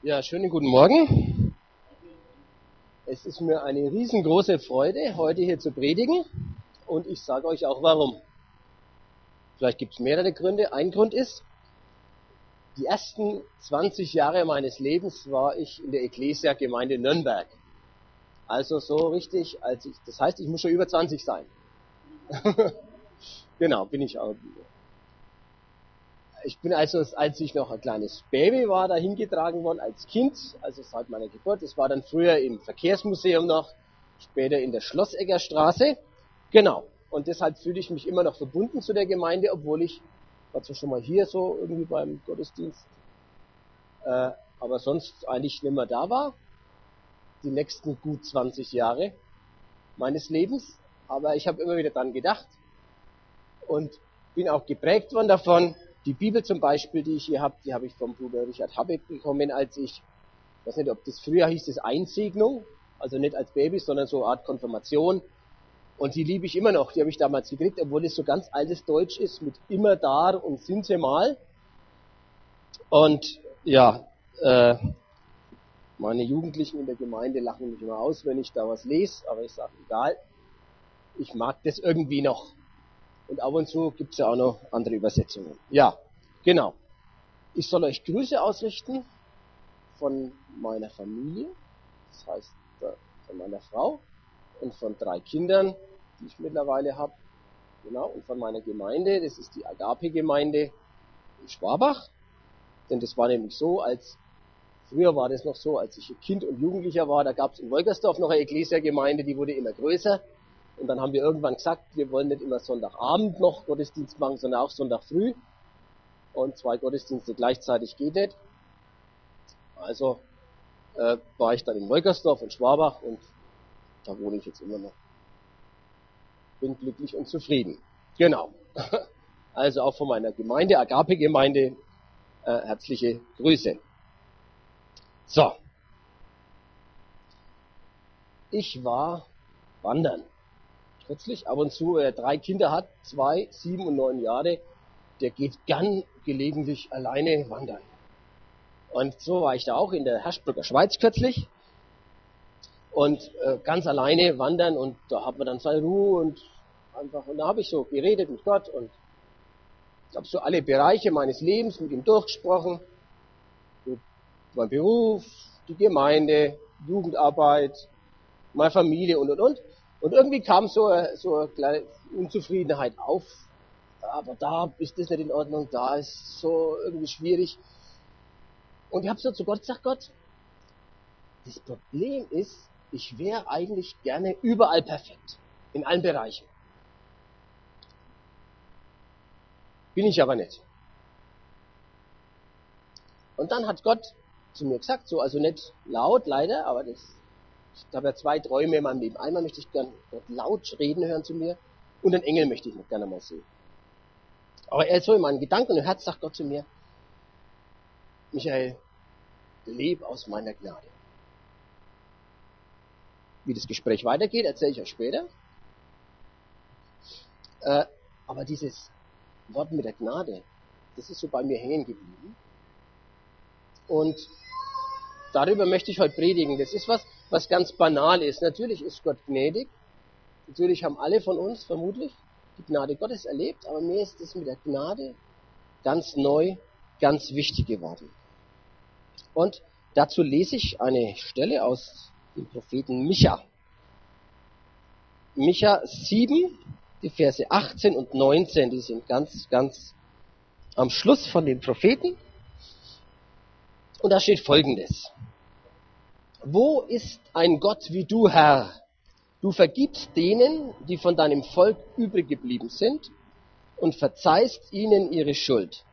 Ja, schönen guten Morgen. Es ist mir eine riesengroße Freude, heute hier zu predigen. Und ich sage euch auch warum. Vielleicht gibt es mehrere Gründe. Ein Grund ist, die ersten 20 Jahre meines Lebens war ich in der Ecclesia-Gemeinde Nürnberg. Also so richtig, als ich, das heißt, ich muss schon über 20 sein. genau, bin ich auch. Ich bin also, als ich noch ein kleines Baby war, dahin getragen worden als Kind, also seit meiner Geburt. Das war dann früher im Verkehrsmuseum noch, später in der Schlossegger Straße. Genau. Und deshalb fühle ich mich immer noch verbunden zu der Gemeinde, obwohl ich, war zwar schon mal hier so irgendwie beim Gottesdienst, äh, aber sonst eigentlich nicht mehr da war. Die nächsten gut 20 Jahre meines Lebens. Aber ich habe immer wieder dran gedacht und bin auch geprägt worden davon, die Bibel zum Beispiel, die ich hier habe, die habe ich vom Bruder Richard Habeck bekommen, als ich, ich weiß nicht, ob das früher hieß, das Einsegnung, also nicht als Baby, sondern so eine Art Konfirmation. Und die liebe ich immer noch, die habe ich damals gekriegt, obwohl es so ganz altes Deutsch ist, mit immer da und sind sie mal. Und ja, äh, meine Jugendlichen in der Gemeinde lachen mich immer aus, wenn ich da was lese, aber ich sage, egal, ich mag das irgendwie noch. Und ab und zu gibt es ja auch noch andere Übersetzungen. Ja, genau. Ich soll euch Grüße ausrichten von meiner Familie, das heißt von meiner Frau und von drei Kindern, die ich mittlerweile habe. Genau, und von meiner Gemeinde, das ist die Agape-Gemeinde in Schwabach. Denn das war nämlich so, als früher war das noch so, als ich Kind und Jugendlicher war, da gab es in Wolgersdorf noch eine Ecclesia-Gemeinde, die wurde immer größer. Und dann haben wir irgendwann gesagt, wir wollen nicht immer Sonntagabend noch Gottesdienst machen, sondern auch Sonntag früh. Und zwei Gottesdienste gleichzeitig geht nicht. Also äh, war ich dann in Wolkersdorf und Schwabach und da wohne ich jetzt immer noch. Bin glücklich und zufrieden. Genau. Also auch von meiner Gemeinde, Agape-Gemeinde, äh, herzliche Grüße. So. Ich war wandern kürzlich, ab und zu, wer drei Kinder hat, zwei, sieben und neun Jahre, der geht gern gelegentlich alleine wandern. Und so war ich da auch in der Herschbrücker Schweiz kürzlich und äh, ganz alleine wandern und da hat man dann seine Ruhe und einfach, und da habe ich so geredet mit Gott und habe so alle Bereiche meines Lebens mit ihm durchgesprochen. Mein Beruf, die Gemeinde, Jugendarbeit, meine Familie und und und. Und irgendwie kam so, so eine kleine Unzufriedenheit auf. Aber da ist das nicht in Ordnung, da ist so irgendwie schwierig. Und ich habe so zu Gott gesagt, Gott, das Problem ist, ich wäre eigentlich gerne überall perfekt. In allen Bereichen. Bin ich aber nicht. Und dann hat Gott zu mir gesagt, so also nicht laut leider, aber das ich habe ja zwei Träume in meinem Leben. Einmal möchte ich gern laut reden hören zu mir und einen Engel möchte ich noch gerne mal sehen. Aber er ist so in meinen Gedanken und Herz sagt Gott zu mir, Michael, leb aus meiner Gnade. Wie das Gespräch weitergeht, erzähle ich euch später. Äh, aber dieses Wort mit der Gnade, das ist so bei mir hängen geblieben. Und darüber möchte ich heute predigen. Das ist was, was ganz banal ist. Natürlich ist Gott gnädig. Natürlich haben alle von uns vermutlich die Gnade Gottes erlebt, aber mir ist es mit der Gnade ganz neu, ganz wichtig geworden. Und dazu lese ich eine Stelle aus dem Propheten Micha. Micha 7, die Verse 18 und 19, die sind ganz, ganz am Schluss von den Propheten. Und da steht Folgendes. Wo ist ein Gott wie du, Herr? Du vergibst denen, die von deinem Volk übrig geblieben sind, und verzeihst ihnen ihre Schuld.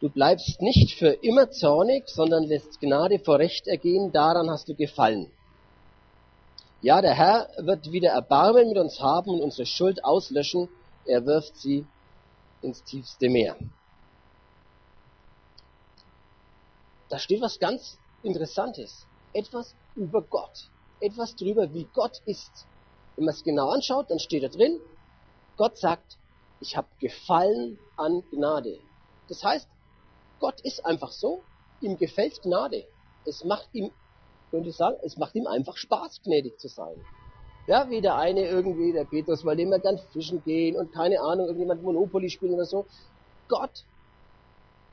Du bleibst nicht für immer zornig, sondern lässt Gnade vor Recht ergehen, daran hast du gefallen. Ja, der Herr wird wieder Erbarmen mit uns haben und unsere Schuld auslöschen, er wirft sie ins tiefste Meer. Da steht was ganz Interessantes etwas über Gott, etwas drüber, wie Gott ist. Wenn man es genau anschaut, dann steht da drin, Gott sagt, ich habe Gefallen an Gnade. Das heißt, Gott ist einfach so, ihm gefällt Gnade. es macht ihm, könnte ich sagen, es macht ihm einfach Spaß, gnädig zu sein. Ja, wie der eine irgendwie, der Petrus, weil dem wir dann fischen gehen und keine Ahnung, irgendjemand Monopoly spielen oder so. Gott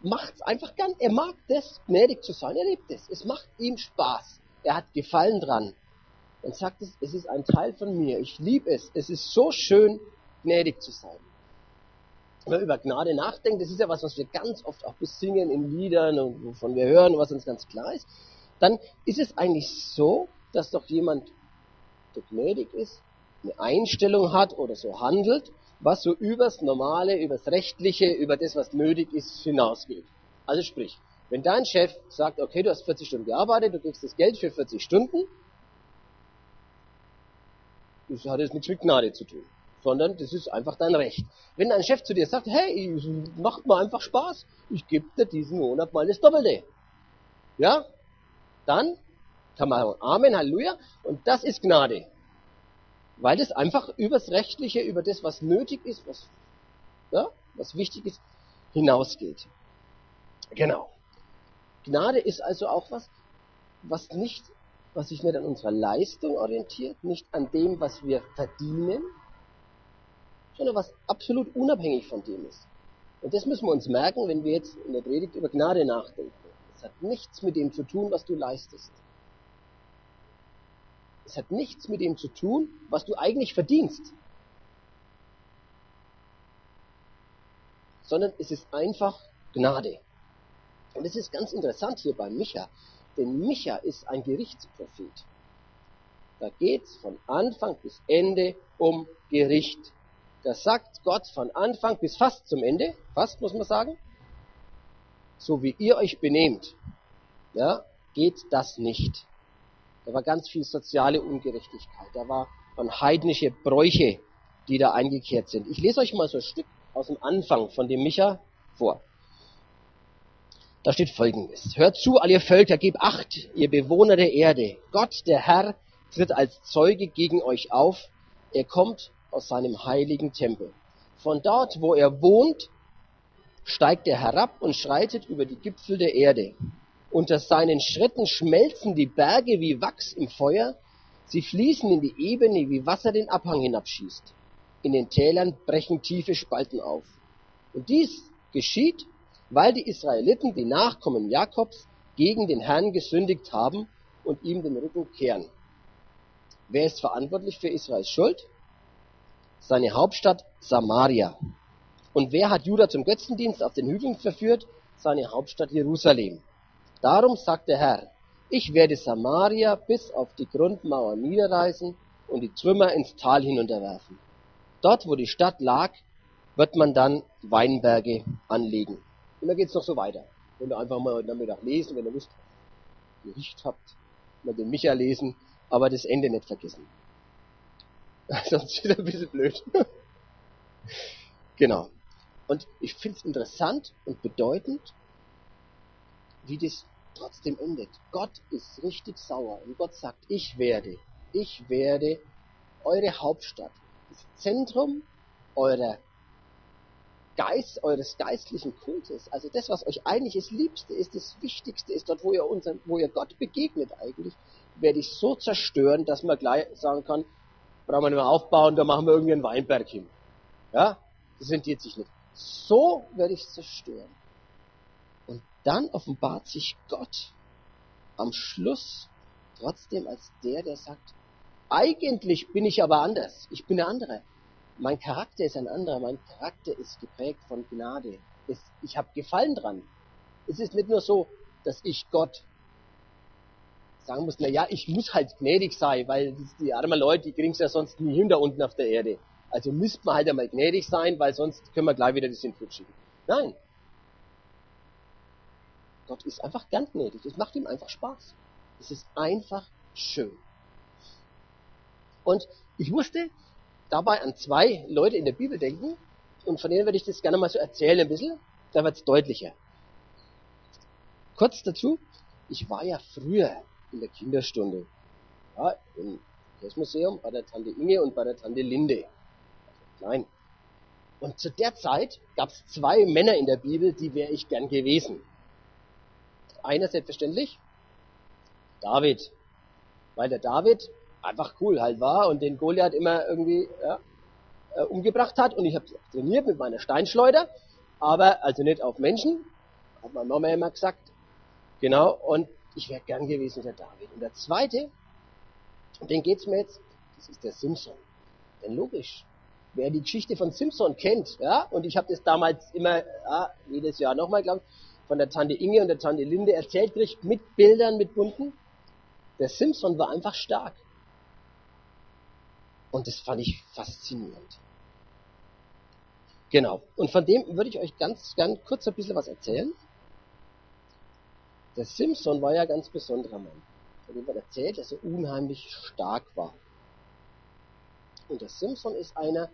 macht's einfach gern. Er mag das, gnädig zu sein. Er liebt es. Es macht ihm Spaß. Er hat Gefallen dran. Und sagt es, es ist ein Teil von mir. Ich liebe es. Es ist so schön, gnädig zu sein. Wenn man über Gnade nachdenkt, das ist ja was, was wir ganz oft auch besingen in Liedern und wovon wir hören, was uns ganz klar ist, dann ist es eigentlich so, dass doch jemand, der gnädig ist, eine Einstellung hat oder so handelt, was so übers Normale, übers Rechtliche, über das, was nötig ist, hinausgeht. Also sprich, wenn dein Chef sagt, okay, du hast 40 Stunden gearbeitet, du kriegst das Geld für 40 Stunden, das hat jetzt nichts mit Gnade zu tun, sondern das ist einfach dein Recht. Wenn dein Chef zu dir sagt, hey, macht mal einfach Spaß, ich gebe dir diesen Monat mal das Doppelte, ja, dann kann man sagen, Amen, Halleluja, und das ist Gnade. Weil das einfach übers Rechtliche, über das, was nötig ist, was, ja, was wichtig ist, hinausgeht. Genau. Gnade ist also auch was, was nicht, was sich nicht an unserer Leistung orientiert, nicht an dem, was wir verdienen, sondern was absolut unabhängig von dem ist. Und das müssen wir uns merken, wenn wir jetzt in der Predigt über Gnade nachdenken. Es hat nichts mit dem zu tun, was du leistest. Es hat nichts mit dem zu tun, was du eigentlich verdienst. Sondern es ist einfach Gnade. Und es ist ganz interessant hier bei Micha, denn Micha ist ein Gerichtsprophet. Da geht es von Anfang bis Ende um Gericht. Da sagt Gott von Anfang bis fast zum Ende, fast muss man sagen, so wie ihr euch benehmt, ja, geht das nicht. Da war ganz viel soziale Ungerechtigkeit. Da war von heidnische Bräuche, die da eingekehrt sind. Ich lese euch mal so ein Stück aus dem Anfang von dem Micha vor. Da steht folgendes. Hört zu, all ihr Völker, gebt acht, ihr Bewohner der Erde. Gott, der Herr, tritt als Zeuge gegen euch auf. Er kommt aus seinem heiligen Tempel. Von dort, wo er wohnt, steigt er herab und schreitet über die Gipfel der Erde. Unter seinen Schritten schmelzen die Berge wie Wachs im Feuer, sie fließen in die Ebene, wie Wasser den Abhang hinabschießt. In den Tälern brechen tiefe Spalten auf. Und dies geschieht, weil die Israeliten, die Nachkommen Jakobs, gegen den Herrn gesündigt haben und ihm den Rücken kehren. Wer ist verantwortlich für Israels Schuld? Seine Hauptstadt Samaria. Und wer hat Juda zum Götzendienst auf den Hügeln verführt? Seine Hauptstadt Jerusalem. Darum sagt der Herr, ich werde Samaria bis auf die Grundmauer niederreißen und die Trümmer ins Tal hinunterwerfen. Dort, wo die Stadt lag, wird man dann Weinberge anlegen. Und dann geht's noch so weiter. Wenn ihr einfach mal heute Nachmittag lesen, wenn ihr Lust, Gericht habt, mal den Micha lesen, aber das Ende nicht vergessen. Sonst ist es ein bisschen blöd. genau. Und ich finde es interessant und bedeutend, wie das trotzdem endet. Gott ist richtig sauer und Gott sagt, ich werde, ich werde eure Hauptstadt, das Zentrum eurer Geist, eures geistlichen Kultes, also das, was euch eigentlich das Liebste ist, das Wichtigste ist, dort, wo ihr, unseren, wo ihr Gott begegnet eigentlich, werde ich so zerstören, dass man gleich sagen kann, brauchen wir nicht mehr aufbauen, da machen wir irgendwie einen Weinberg hin. Ja, das rentiert sich nicht. So werde ich es zerstören. Dann offenbart sich Gott am Schluss trotzdem als der, der sagt, eigentlich bin ich aber anders. Ich bin der andere. Mein Charakter ist ein anderer. Mein Charakter ist geprägt von Gnade. ich habe Gefallen dran. Es ist nicht nur so, dass ich Gott sagen muss, na ja, ich muss halt gnädig sein, weil die armen Leute, die kriegen es ja sonst nie hinter unten auf der Erde. Also müsste man halt einmal gnädig sein, weil sonst können wir gleich wieder die Sintflut schicken. Nein, Gott ist einfach gern gnädig. Es macht ihm einfach Spaß. Es ist einfach schön. Und ich musste dabei an zwei Leute in der Bibel denken und von denen würde ich das gerne mal so erzählen ein bisschen. Da wird es deutlicher. Kurz dazu, ich war ja früher in der Kinderstunde. Ja, im Museum bei der Tante Inge und bei der Tante Linde. Nein. Und zu der Zeit gab es zwei Männer in der Bibel, die wäre ich gern gewesen. Einer selbstverständlich, David. Weil der David einfach cool halt war und den Goliath immer irgendwie ja, äh, umgebracht hat. Und ich habe trainiert mit meiner Steinschleuder, aber also nicht auf Menschen, hat meine Mama immer gesagt. Genau, und ich wäre gern gewesen der David. Und der zweite, den geht's mir jetzt, das ist der Simpson. Denn logisch, wer die Geschichte von Simpson kennt, ja, und ich habe das damals immer, ja, jedes Jahr nochmal, glaube ich, von der Tante Inge und der Tante Linde erzählt kriegt, mit Bildern, mit bunten. Der Simpson war einfach stark. Und das fand ich faszinierend. Genau. Und von dem würde ich euch ganz, ganz kurz ein bisschen was erzählen. Der Simpson war ja ein ganz besonderer Mann. Von dem wird erzählt, dass er unheimlich stark war. Und der Simpson ist einer,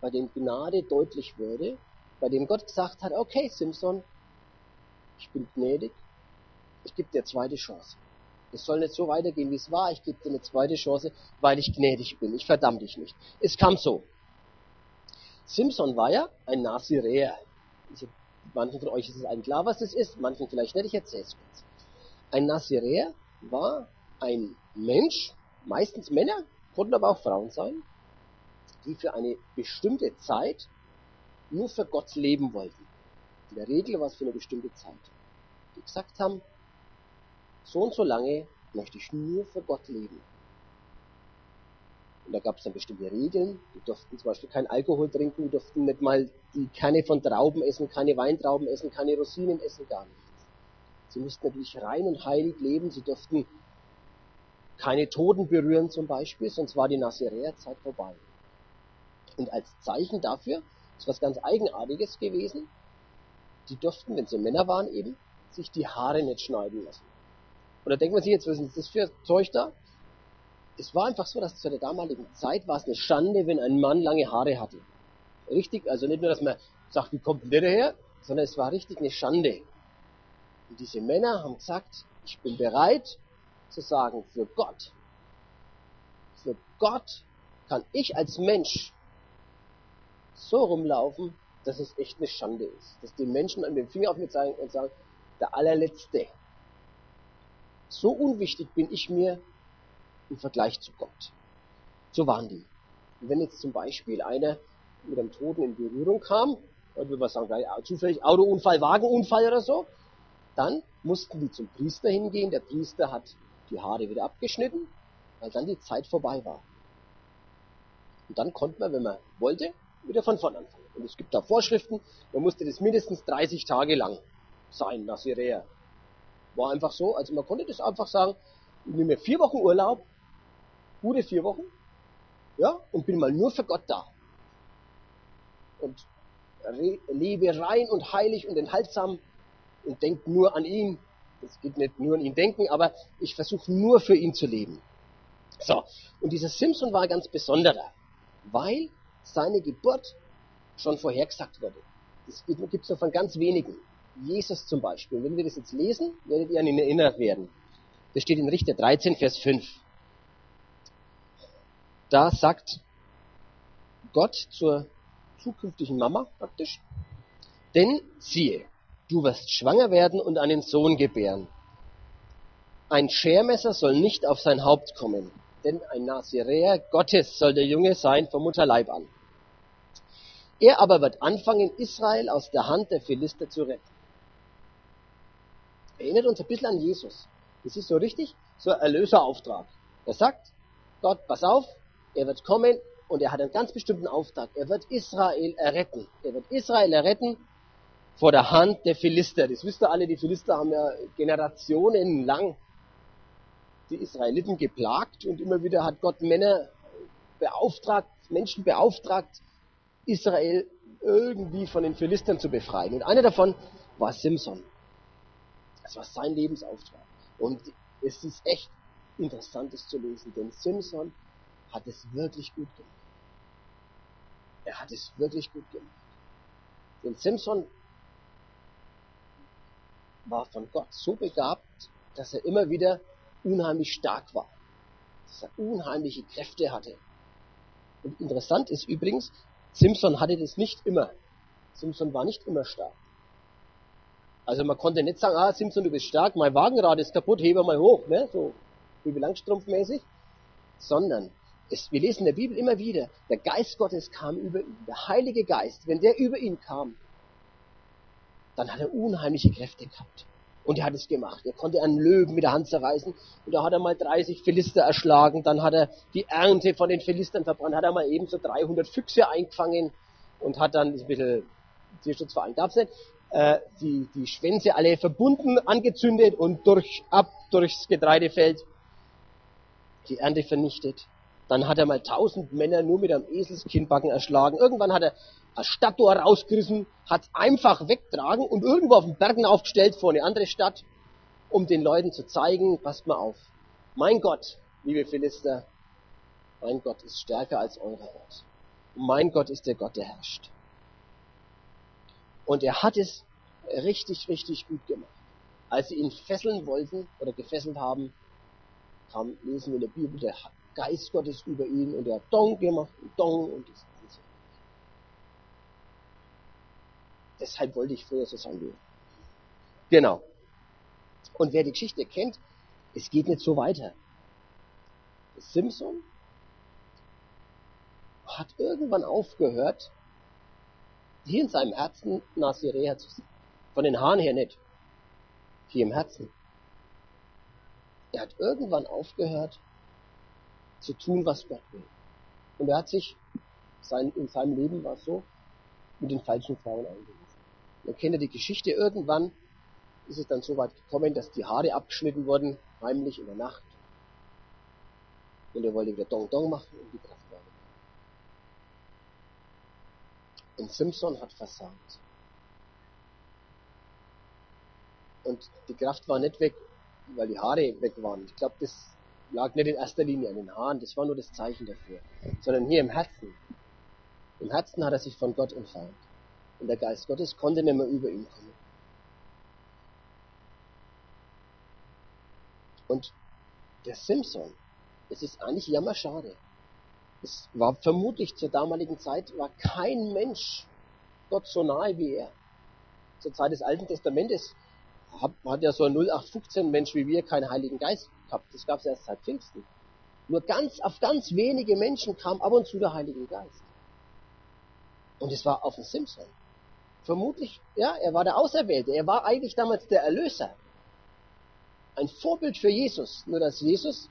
bei dem Gnade deutlich wurde, bei dem Gott gesagt hat, okay Simpson, ich bin gnädig, ich gebe dir zweite Chance. Es soll nicht so weitergehen, wie es war, ich gebe dir eine zweite Chance, weil ich gnädig bin, ich verdamm dich nicht. Es kam so. Simpson war ja ein Naziräer. Manchen von euch ist es allen klar, was das ist, manchen vielleicht nicht, ich erzähle es kurz. Ein Naziräer war ein Mensch, meistens Männer, konnten aber auch Frauen sein, die für eine bestimmte Zeit nur für Gott leben wollten. In der Regel war es für eine bestimmte Zeit. Die gesagt haben, so und so lange möchte ich nur für Gott leben. Und da gab es dann bestimmte Regeln. Die durften zum Beispiel kein Alkohol trinken, die durften nicht mal die Kerne von Trauben essen, keine Weintrauben essen, keine Rosinen essen, gar nichts. Sie mussten natürlich rein und heilig leben, sie durften keine Toten berühren zum Beispiel, sonst war die Naziräerzeit vorbei. Und als Zeichen dafür ist was ganz Eigenartiges gewesen, die durften, wenn sie Männer waren eben, sich die Haare nicht schneiden lassen. Und da denkt man sich jetzt, was ist das für Zeug da? Es war einfach so, dass zu der damaligen Zeit war es eine Schande, wenn ein Mann lange Haare hatte. Richtig, also nicht nur, dass man sagt, wie kommt denn der daher, sondern es war richtig eine Schande. Und diese Männer haben gesagt, ich bin bereit zu sagen, für Gott, für Gott kann ich als Mensch so rumlaufen, dass es echt eine Schande ist. Dass die Menschen an den Finger auf mir zeigen und sagen, der allerletzte. So unwichtig bin ich mir im Vergleich zu Gott. So waren die. Und wenn jetzt zum Beispiel einer mit einem Toten in Berührung kam, heute würde man sagen, zufällig Autounfall, Wagenunfall oder so, dann mussten die zum Priester hingehen. Der Priester hat die Haare wieder abgeschnitten, weil dann die Zeit vorbei war. Und dann konnte man, wenn man wollte, wieder von vorn anfangen. Und es gibt da Vorschriften, man musste das mindestens 30 Tage lang sein, Nasiräer. War einfach so, also man konnte das einfach sagen, ich nehme vier Wochen Urlaub, gute vier Wochen, ja, und bin mal nur für Gott da. Und lebe rein und heilig und enthaltsam und denke nur an ihn. Es geht nicht nur an ihn denken, aber ich versuche nur für ihn zu leben. So, und dieser Simpson war ganz besonderer, weil seine Geburt schon vorhergesagt wurde. Das gibt es nur von ganz wenigen. Jesus zum Beispiel. Wenn wir das jetzt lesen, werdet ihr an ihn erinnert werden. Das steht in Richter 13, Vers 5. Da sagt Gott zur zukünftigen Mama praktisch, denn siehe, du wirst schwanger werden und einen Sohn gebären. Ein Schermesser soll nicht auf sein Haupt kommen, denn ein Naziräer Gottes soll der Junge sein vom Mutterleib an. Er aber wird anfangen, Israel aus der Hand der Philister zu retten. Erinnert uns ein bisschen an Jesus. Das ist so richtig, so ein Erlöserauftrag. Er sagt, Gott, pass auf, er wird kommen und er hat einen ganz bestimmten Auftrag. Er wird Israel erretten. Er wird Israel erretten vor der Hand der Philister. Das wisst ihr alle, die Philister haben ja generationenlang die Israeliten geplagt und immer wieder hat Gott Männer beauftragt, Menschen beauftragt, Israel irgendwie von den Philistern zu befreien. Und einer davon war Simson. Das war sein Lebensauftrag. Und es ist echt interessant, das zu lesen, denn Simson hat es wirklich gut gemacht. Er hat es wirklich gut gemacht. Denn Simson war von Gott so begabt, dass er immer wieder unheimlich stark war. Dass er unheimliche Kräfte hatte. Und interessant ist übrigens, Simpson hatte das nicht immer. Simpson war nicht immer stark. Also man konnte nicht sagen, ah Simpson, du bist stark, mein Wagenrad ist kaputt, hebe mal hoch, ne? so wie Langstrumpfmäßig. Sondern, es, wir lesen in der Bibel immer wieder, der Geist Gottes kam über ihn, der Heilige Geist, wenn der über ihn kam, dann hat er unheimliche Kräfte gehabt. Und er hat es gemacht. Er konnte einen Löwen mit der Hand zerreißen. Und da hat er mal 30 Philister erschlagen. Dann hat er die Ernte von den Philistern verbrannt. Hat er mal ebenso 300 Füchse eingefangen. Und hat dann ein bisschen Tierschutzverein gab's nicht. Äh, die, die Schwänze alle verbunden, angezündet und durch, ab durchs Getreidefeld die Ernte vernichtet. Dann hat er mal tausend Männer nur mit einem Eselskinnbacken erschlagen. Irgendwann hat er ein Stadttor rausgerissen, hat einfach wegtragen und irgendwo auf den Bergen aufgestellt vor eine andere Stadt, um den Leuten zu zeigen, passt mal auf. Mein Gott, liebe Philister, mein Gott ist stärker als euer Gott. Mein Gott ist der Gott, der herrscht. Und er hat es richtig, richtig gut gemacht. Als sie ihn fesseln wollten oder gefesselt haben, kam, lesen wir in der Bibel, der Geist Gottes über ihn und er hat Dong gemacht und Dong und das Ganze. Deshalb wollte ich früher so sagen. Genau. Und wer die Geschichte kennt, es geht nicht so weiter. Simpson hat irgendwann aufgehört, hier in seinem Herzen Nasirea zu sein. Von den Haaren her nicht. Hier im Herzen. Er hat irgendwann aufgehört zu tun, was Gott will. Und er hat sich, sein, in seinem Leben war es so, mit den falschen Frauen eingelassen. Man kennt ja die Geschichte, irgendwann ist es dann so weit gekommen, dass die Haare abgeschnitten wurden, heimlich in der Nacht. Und er wollte wieder Dong Dong machen und die Kraft war weg. Und Simpson hat versagt. Und die Kraft war nicht weg, weil die Haare weg waren. Ich glaube, das lag nicht in erster Linie an den Haaren, das war nur das Zeichen dafür, sondern hier im Herzen. Im Herzen hat er sich von Gott entfernt. Und der Geist Gottes konnte nicht mehr über ihn kommen. Und der Simpson, es ist eigentlich jammerschade. Es war vermutlich zur damaligen Zeit, war kein Mensch Gott so nahe wie er. Zur Zeit des Alten Testamentes hat, hat ja so ein 0815 Mensch wie wir keinen Heiligen Geist gehabt. Das gab es erst seit Pfingsten. Nur ganz, auf ganz wenige Menschen kam ab und zu der Heilige Geist. Und es war auf den Simpson. Vermutlich, ja, er war der Auserwählte. Er war eigentlich damals der Erlöser. Ein Vorbild für Jesus. Nur dass Jesus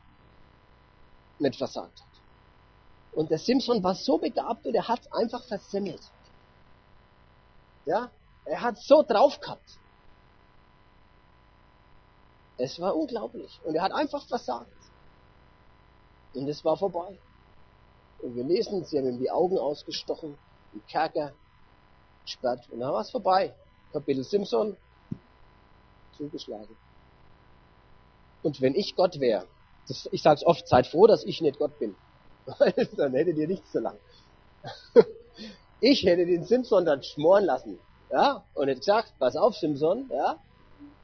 nicht versagt hat. Und der Simpson war so begabt und er hat einfach versemmelt. Ja, er hat so drauf gehabt. Es war unglaublich. Und er hat einfach versagt. Und es war vorbei. Und wir lesen, sie haben ihm die Augen ausgestochen, im Kerker gesperrt. Und dann war es vorbei. Kapitel Simpson, zugeschlagen. Und wenn ich Gott wäre, ich sage es oft, seid froh, dass ich nicht Gott bin. dann hättet ihr nichts zu lang. ich hätte den Simpson dann schmoren lassen. Ja, und hätte gesagt, pass auf, Simpson, ja,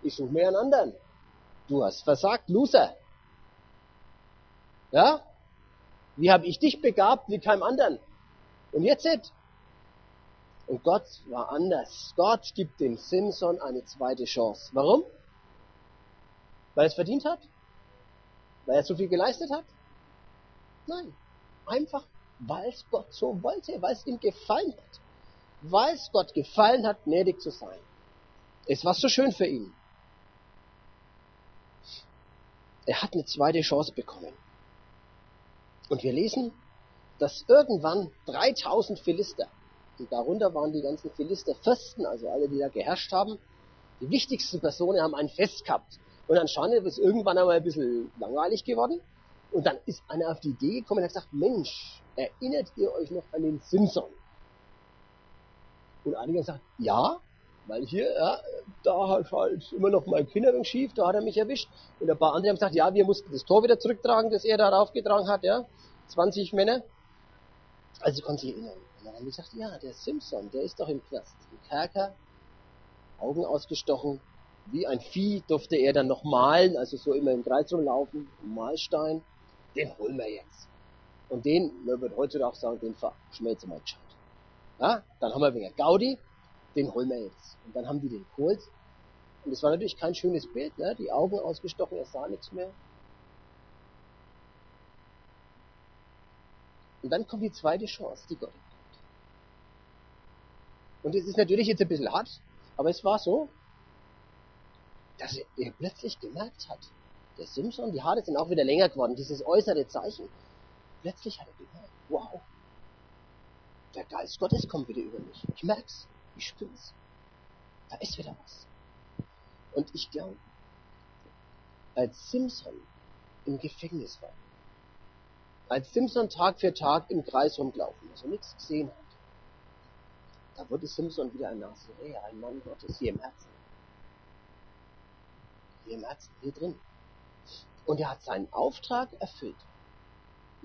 ich suche mir einen anderen. Du hast versagt, Loser. Ja? Wie habe ich dich begabt wie keinem anderen? Und jetzt nicht. Und Gott war anders. Gott gibt dem Simpson eine zweite Chance. Warum? Weil er es verdient hat? Weil er so viel geleistet hat? Nein. Einfach, weil es Gott so wollte, weil es ihm gefallen hat. Weil es Gott gefallen hat, gnädig zu sein. Es war so schön für ihn. Er hat eine zweite Chance bekommen. Und wir lesen, dass irgendwann 3000 Philister, und darunter waren die ganzen Philister-Fürsten, also alle, die da geherrscht haben, die wichtigsten Personen haben ein Fest gehabt. Und anscheinend ist irgendwann einmal ein bisschen langweilig geworden. Und dann ist einer auf die Idee gekommen und hat gesagt, Mensch, erinnert ihr euch noch an den Simpson? Und einige haben gesagt, ja, weil hier, ja, da hat halt immer noch mein Kinderring schief, da hat er mich erwischt. Und ein paar andere haben gesagt, ja, wir mussten das Tor wieder zurücktragen, das er da raufgetragen hat, ja. 20 Männer. Also sie konnten sich erinnern. Und dann haben die gesagt, ja, der Simpson, der ist doch im Knast. Im Kerker, Augen ausgestochen, wie ein Vieh durfte er dann noch malen, also so immer im Kreis rumlaufen, Malstein. Den holen wir jetzt. Und den, man würde heute auch sagen, den verschmelzen wir gescheit. Ja, dann haben wir wegen Gaudi, den holen wir jetzt. Und dann haben die den geholt. Und es war natürlich kein schönes Bild, ne? die Augen ausgestochen, er sah nichts mehr. Und dann kommt die zweite Chance, die Gott gibt. Und es ist natürlich jetzt ein bisschen hart, aber es war so, dass er plötzlich gemerkt hat, der Simpson, die Haare sind auch wieder länger geworden, dieses äußere Zeichen. Plötzlich hat er gemerkt, wow, der Geist Gottes kommt wieder über mich. Ich merk's, ich spür's. Da ist wieder was. Und ich glaube, als Simpson im Gefängnis war, als Simpson Tag für Tag im Kreis rumgelaufen ist und nichts gesehen hat, da wurde Simpson wieder ein Nazaräer, ein Mann Gottes hier im Herzen. Hier im Herzen, hier drin. Und er hat seinen Auftrag erfüllt.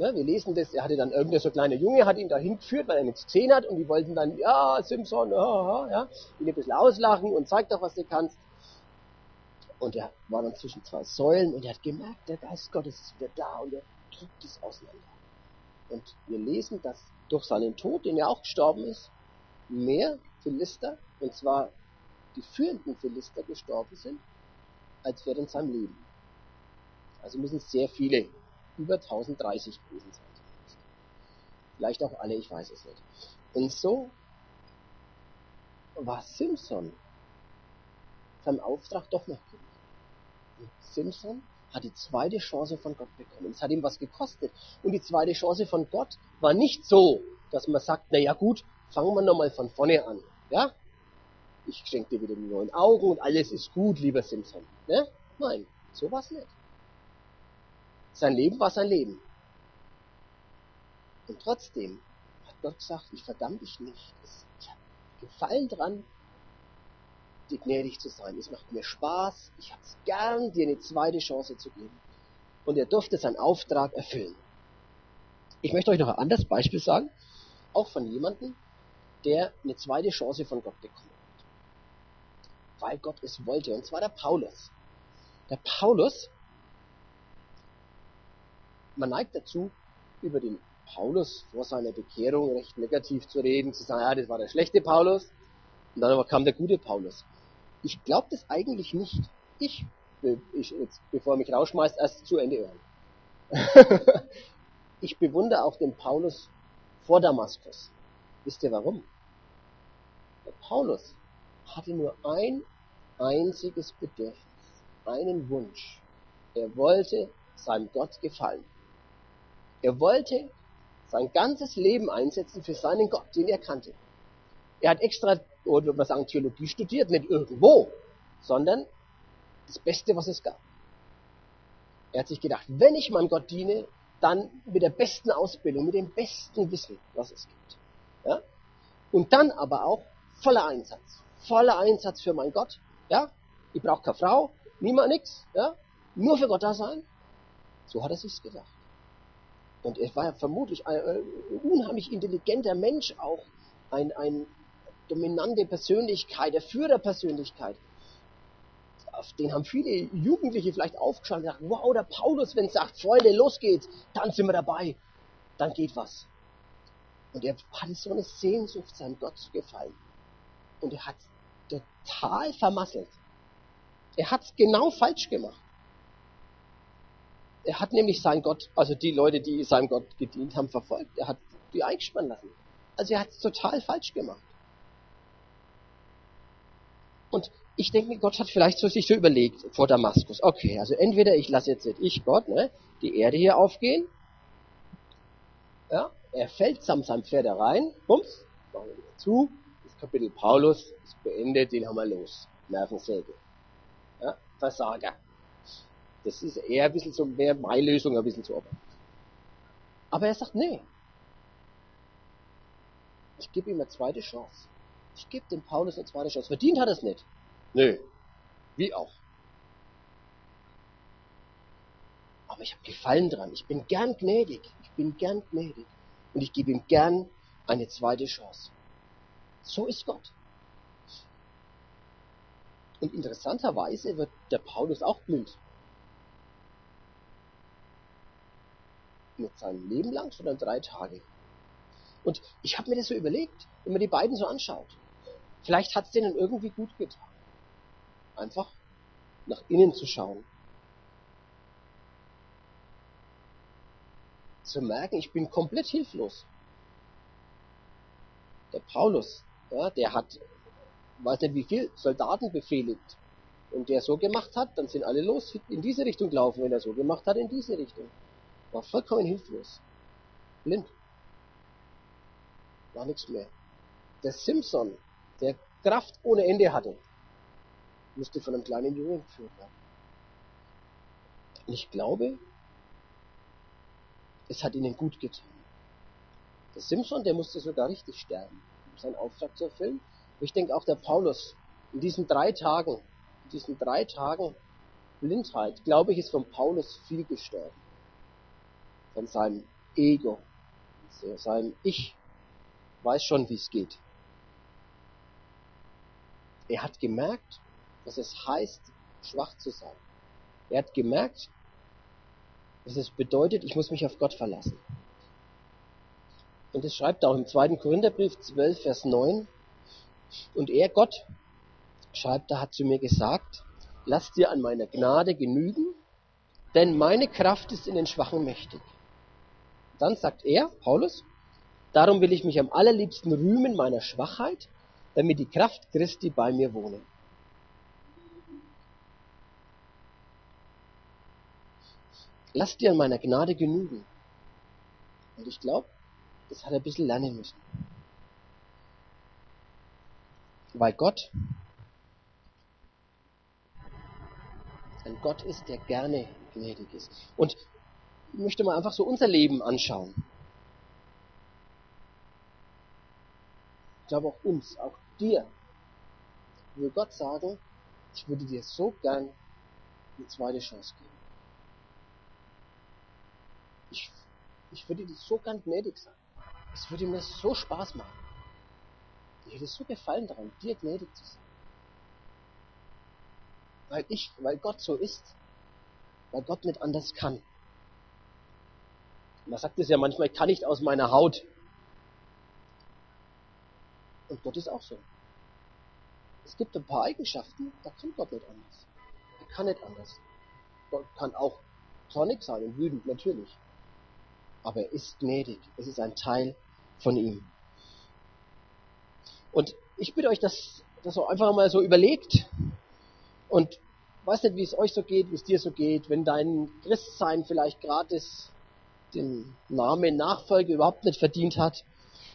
Ja, wir lesen das, er hatte dann irgendein so kleiner Junge, hat ihn da hingeführt, weil er nichts gesehen hat und die wollten dann, ja, Simpson, ja, ja, ihn ein bisschen auslachen und zeig doch, was du kannst. Und er war dann zwischen zwei Säulen und er hat gemerkt, der Geist Gottes ist wieder da und er drückt es auseinander. Und wir lesen, dass durch seinen Tod, den er auch gestorben ist, mehr Philister, und zwar die führenden Philister gestorben sind, als während seinem Leben. Also müssen sehr viele, über 1030 gewesen sein. Vielleicht auch alle, ich weiß es nicht. Und so war Simpson seinem Auftrag doch noch Und Simpson hat die zweite Chance von Gott bekommen. Es hat ihm was gekostet. Und die zweite Chance von Gott war nicht so, dass man sagt, na ja gut, fangen wir nochmal von vorne an. Ja? Ich schenke dir wieder die neuen Augen und alles ist gut, lieber Simpson. Ne? Nein, so war es nicht. Sein Leben war sein Leben. Und trotzdem hat Gott gesagt, ich verdamme dich nicht. Ich habe Gefallen dran, dir gnädig zu sein. Es macht mir Spaß. Ich habe es gern, dir eine zweite Chance zu geben. Und er durfte seinen Auftrag erfüllen. Ich möchte euch noch ein anderes Beispiel sagen, auch von jemandem, der eine zweite Chance von Gott bekommen hat. Weil Gott es wollte. Und zwar der Paulus. Der Paulus man neigt dazu, über den Paulus vor seiner Bekehrung recht negativ zu reden, zu sagen, ja, das war der schlechte Paulus, und dann aber kam der gute Paulus. Ich glaube das eigentlich nicht. Ich, ich jetzt, bevor mich rausschmeißt, erst zu Ende hören. ich bewundere auch den Paulus vor Damaskus. Wisst ihr warum? Der Paulus hatte nur ein einziges Bedürfnis, einen Wunsch. Er wollte seinem Gott gefallen. Er wollte sein ganzes Leben einsetzen für seinen Gott, den er kannte. Er hat extra, oder man sagen, Theologie studiert, nicht irgendwo, sondern das Beste, was es gab. Er hat sich gedacht, wenn ich meinem Gott diene, dann mit der besten Ausbildung, mit dem besten Wissen, was es gibt. Ja? Und dann aber auch voller Einsatz. Voller Einsatz für meinen Gott. Ja? Ich brauche keine Frau, niemand nix. Ja? Nur für Gott da sein. So hat er sich's gedacht. Und er war vermutlich ein, ein unheimlich intelligenter Mensch auch, ein, ein dominante Persönlichkeit, der Führerpersönlichkeit. Auf den haben viele Jugendliche vielleicht aufgeschaut und gesagt, wow, der Paulus, wenn sagt, Freunde, los geht's, dann sind wir dabei, dann geht was. Und er hatte so eine Sehnsucht, seinem Gott zu gefallen. Und er hat total vermasselt. Er hat es genau falsch gemacht. Er hat nämlich sein Gott, also die Leute, die seinem Gott gedient haben, verfolgt. Er hat die eingespannt lassen. Also er hat es total falsch gemacht. Und ich denke, Gott hat vielleicht so sich so überlegt vor Damaskus. Okay, also entweder ich lasse jetzt ich Gott, ne, die Erde hier aufgehen. Ja, er fällt samt seinem Pferd rein. Bums, machen wir wieder zu. Das Kapitel Paulus ist beendet, den haben wir los. Nervensäge. Ja, Versager. Das ist eher ein bisschen so mehr meine Lösung, ein bisschen zu offen. Aber er sagt, nee. Ich gebe ihm eine zweite Chance. Ich gebe dem Paulus eine zweite Chance. Verdient hat er es nicht. Nö. Wie auch. Aber ich habe Gefallen dran. Ich bin gern gnädig. Ich bin gern gnädig. Und ich gebe ihm gern eine zweite Chance. So ist Gott. Und interessanterweise wird der Paulus auch blind. Mit seinem Leben lang, sondern drei Tage. Und ich habe mir das so überlegt, wenn man die beiden so anschaut. Vielleicht hat es denen irgendwie gut getan. Einfach nach innen zu schauen. Zu merken, ich bin komplett hilflos. Der Paulus, ja, der hat, weiß nicht wie viel, Soldaten befehligt. Und der so gemacht hat, dann sind alle los in diese Richtung gelaufen. Wenn er so gemacht hat, in diese Richtung. War vollkommen hilflos. Blind. War nichts mehr. Der Simpson, der Kraft ohne Ende hatte, musste von einem kleinen Jungen geführt werden. Und ich glaube, es hat ihnen gut getan. Der Simpson, der musste sogar richtig sterben, um seinen Auftrag zu erfüllen. Und ich denke auch der Paulus, in diesen drei Tagen, in diesen drei Tagen Blindheit, glaube ich, ist von Paulus viel gestorben. Von seinem Ego, seinem Ich weiß schon, wie es geht. Er hat gemerkt, was es heißt, schwach zu sein. Er hat gemerkt, was es bedeutet, ich muss mich auf Gott verlassen. Und es schreibt auch im 2. Korintherbrief 12, Vers 9. Und er, Gott, schreibt, da hat zu mir gesagt, lass dir an meiner Gnade genügen, denn meine Kraft ist in den Schwachen mächtig. Dann sagt er, Paulus, darum will ich mich am allerliebsten rühmen meiner Schwachheit, damit die Kraft Christi bei mir wohne. Lass dir an meiner Gnade genügen. Und ich glaube, das hat er ein bisschen lernen müssen. Weil Gott ein Gott ist, der gerne gnädig ist. Und möchte mal einfach so unser Leben anschauen. Ich glaube auch uns, auch dir. Ich will Gott sagen, ich würde dir so gern eine zweite Chance geben. Ich, ich würde dir so gern gnädig sein. Es würde mir so Spaß machen. Ich hätte so gefallen daran, dir gnädig zu sein. Weil ich, weil Gott so ist. Weil Gott nicht anders kann. Man sagt es ja manchmal, ich kann nicht aus meiner Haut. Und Gott ist auch so. Es gibt ein paar Eigenschaften, da kann Gott nicht anders. Er kann nicht anders. Gott kann auch zornig sein und wütend, natürlich aber er ist gnädig. Es ist ein Teil von ihm. Und ich bitte euch, dass das auch einfach mal so überlegt und weiß nicht, wie es euch so geht, wie es dir so geht, wenn dein Christsein vielleicht gratis den Namen Nachfolge überhaupt nicht verdient hat,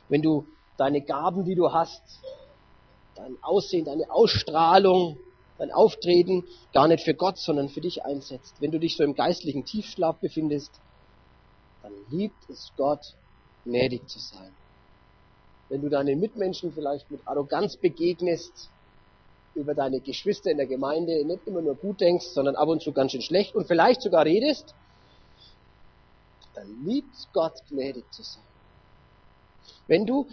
wenn du deine Gaben, die du hast, dein Aussehen, deine Ausstrahlung, dein Auftreten gar nicht für Gott, sondern für dich einsetzt, wenn du dich so im geistlichen Tiefschlaf befindest, dann liebt es Gott, gnädig zu sein. Wenn du deinen Mitmenschen vielleicht mit Arroganz begegnest, über deine Geschwister in der Gemeinde nicht immer nur gut denkst, sondern ab und zu ganz schön schlecht und vielleicht sogar redest, dann liebt Gott, gnädig zu sein. Wenn du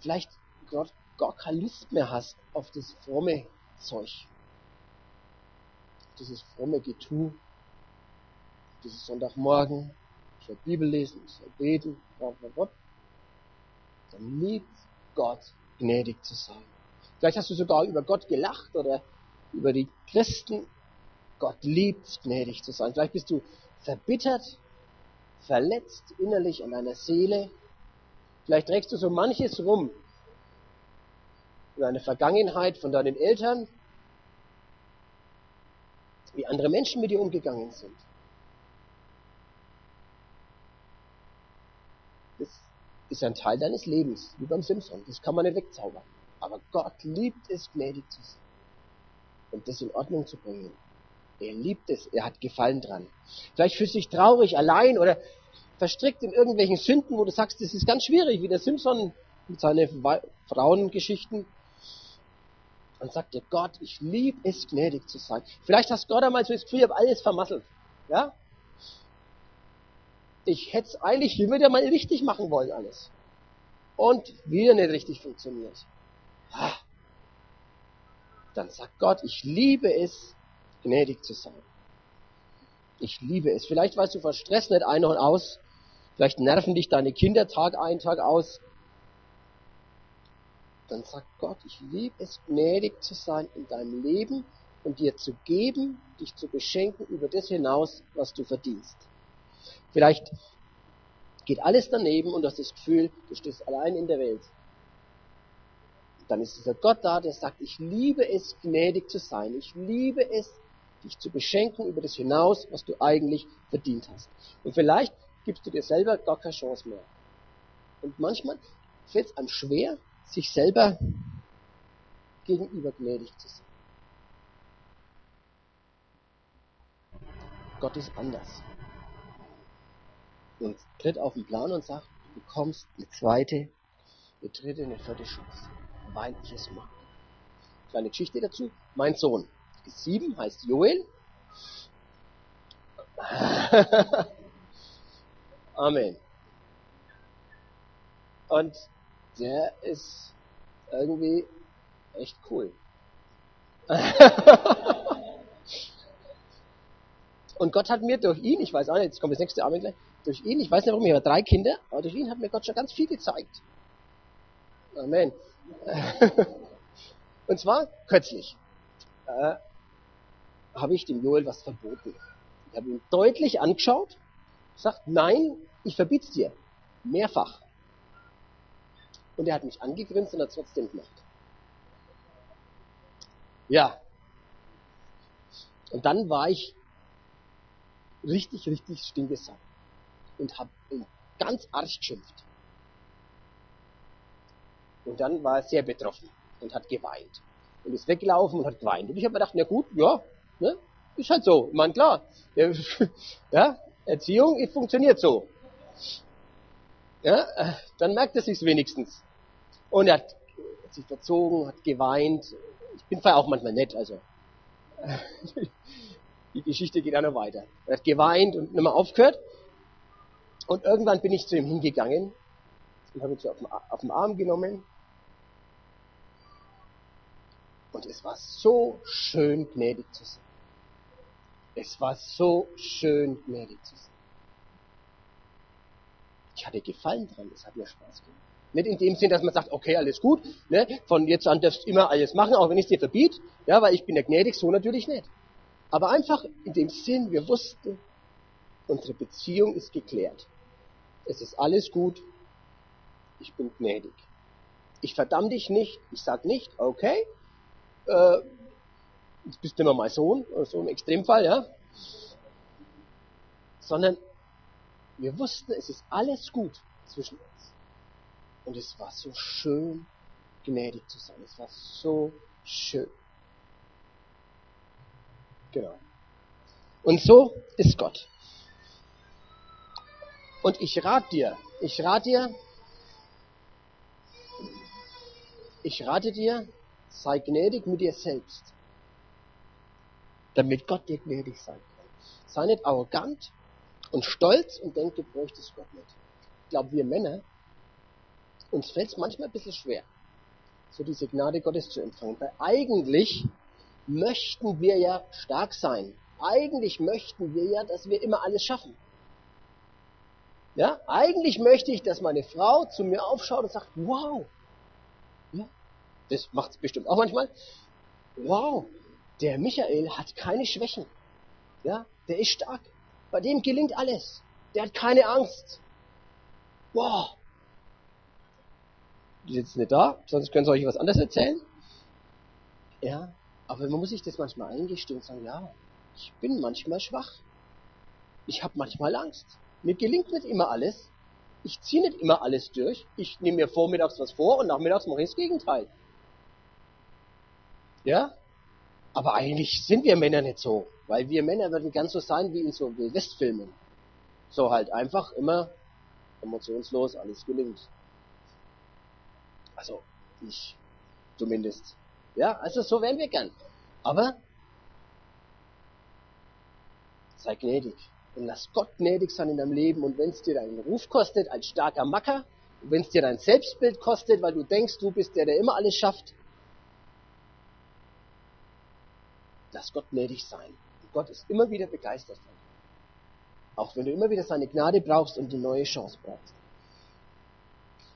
vielleicht Gott gar keine Lust mehr hast auf das fromme Zeug, dieses fromme Getue, dieses Sonntagmorgen, ich soll Bibel lesen, ich soll beten, dann liebt Gott gnädig zu sein. Vielleicht hast du sogar über Gott gelacht oder über die Christen. Gott liebt gnädig zu sein. Vielleicht bist du verbittert, verletzt innerlich an deiner Seele. Vielleicht trägst du so manches rum. Deine Vergangenheit von deinen Eltern, wie andere Menschen mit dir umgegangen sind. ist ein Teil deines Lebens, wie beim Simpson. Das kann man nicht wegzaubern. Aber Gott liebt es, gnädig zu sein. Und das in Ordnung zu bringen. Er liebt es, er hat Gefallen dran. Vielleicht fühlst du dich traurig, allein oder verstrickt in irgendwelchen Sünden, wo du sagst, das ist ganz schwierig, wie der Simpson mit seinen Frauengeschichten. Dann sagt dir Gott, ich liebe es, gnädig zu sein. Vielleicht hast Gott einmal so das Gefühl, ich habe alles vermasselt. Ja? ich hätte es eigentlich hier wieder mal richtig machen wollen alles. Und wieder nicht richtig funktioniert. Ah. Dann sagt Gott, ich liebe es, gnädig zu sein. Ich liebe es. Vielleicht weißt du Stress nicht ein und aus. Vielleicht nerven dich deine Kinder Tag ein, Tag aus. dann sagt Gott, ich liebe es, gnädig zu sein in deinem Leben und dir zu geben, dich zu beschenken über das hinaus, was du verdienst. Vielleicht geht alles daneben und du hast das Gefühl, du stehst allein in der Welt. Dann ist dieser Gott da, der sagt, ich liebe es, gnädig zu sein. Ich liebe es, dich zu beschenken über das hinaus, was du eigentlich verdient hast. Und vielleicht gibst du dir selber gar keine Chance mehr. Und manchmal fällt es einem schwer, sich selber gegenüber gnädig zu sein. Gott ist anders. Und tritt auf den Plan und sagt, du bekommst eine zweite, eine dritte, eine vierte Chance, weil ich es mag. Kleine Geschichte dazu. Mein Sohn sieben, heißt Joel. Amen. Und der ist irgendwie echt cool. Und Gott hat mir durch ihn, ich weiß auch nicht, jetzt kommt das nächste Amen gleich, durch ihn, ich weiß nicht warum, ich habe drei Kinder, aber durch ihn hat mir Gott schon ganz viel gezeigt. Amen. Und zwar kürzlich äh, habe ich dem Joel was verboten. Ich habe ihn deutlich angeschaut, sagt, nein, ich verbiete es dir. Mehrfach. Und er hat mich angegrinst und hat es trotzdem gemacht. Ja. Und dann war ich richtig, richtig stinkesatt. Und habe ihn ganz arg geschimpft. Und dann war er sehr betroffen und hat geweint. Und ist weggelaufen und hat geweint. Und ich habe mir gedacht, na gut, ja, ne, ist halt so. Meine, klar, ja, Erziehung funktioniert so. Ja, dann merkt er sich's wenigstens. Und er hat sich verzogen, hat geweint. Ich bin zwar auch manchmal nett, also. Die Geschichte geht auch noch weiter. Er hat geweint und nicht mehr aufgehört. Und irgendwann bin ich zu ihm hingegangen und habe ihn so auf auf den Arm genommen. Und es war so schön, gnädig zu sein. Es war so schön, gnädig zu sein. Ich hatte Gefallen dran, es hat mir Spaß gemacht. Nicht in dem Sinn, dass man sagt, okay, alles gut, ne? von jetzt an darfst du immer alles machen, auch wenn ich es dir verbiete, ja, weil ich bin ja gnädig, so natürlich nicht. Aber einfach in dem Sinn, wir wussten, unsere Beziehung ist geklärt. Es ist alles gut, ich bin gnädig. Ich verdamm dich nicht, ich sag nicht, okay, äh, du bist immer mein Sohn, so im Extremfall, ja. Sondern wir wussten, es ist alles gut zwischen uns. Und es war so schön, gnädig zu sein. Es war so schön. Genau. Und so ist Gott. Und ich rate dir, ich rate dir, ich rate dir, sei gnädig mit dir selbst, damit Gott dir gnädig sein kann. Sei nicht arrogant und stolz und denk, du bräuchtest Gott nicht. Ich glaube, wir Männer, uns fällt es manchmal ein bisschen schwer, so diese Gnade Gottes zu empfangen. Weil eigentlich möchten wir ja stark sein. Eigentlich möchten wir ja, dass wir immer alles schaffen. Ja, eigentlich möchte ich, dass meine Frau zu mir aufschaut und sagt, wow. Ja, das macht es bestimmt auch manchmal. Wow, der Michael hat keine Schwächen. Ja, der ist stark. Bei dem gelingt alles. Der hat keine Angst. Wow. Die sitzen nicht da, sonst können sie euch was anderes erzählen. Ja, aber man muss sich das manchmal eingestehen und sagen, ja, ich bin manchmal schwach. Ich habe manchmal Angst. Mir gelingt nicht immer alles. Ich ziehe nicht immer alles durch. Ich nehme mir vormittags was vor und nachmittags mache ich das Gegenteil. Ja? Aber eigentlich sind wir Männer nicht so. Weil wir Männer würden ganz so sein wie in so Westfilmen. So halt einfach immer emotionslos, alles gelingt. Also, ich zumindest. Ja, also so wären wir gern. Aber sei gnädig und lass Gott gnädig sein in deinem Leben. Und wenn es dir deinen Ruf kostet als starker Macker, wenn es dir dein Selbstbild kostet, weil du denkst, du bist der, der immer alles schafft, lass Gott gnädig sein. Und Gott ist immer wieder begeistert von dir. Auch wenn du immer wieder seine Gnade brauchst und die neue Chance brauchst.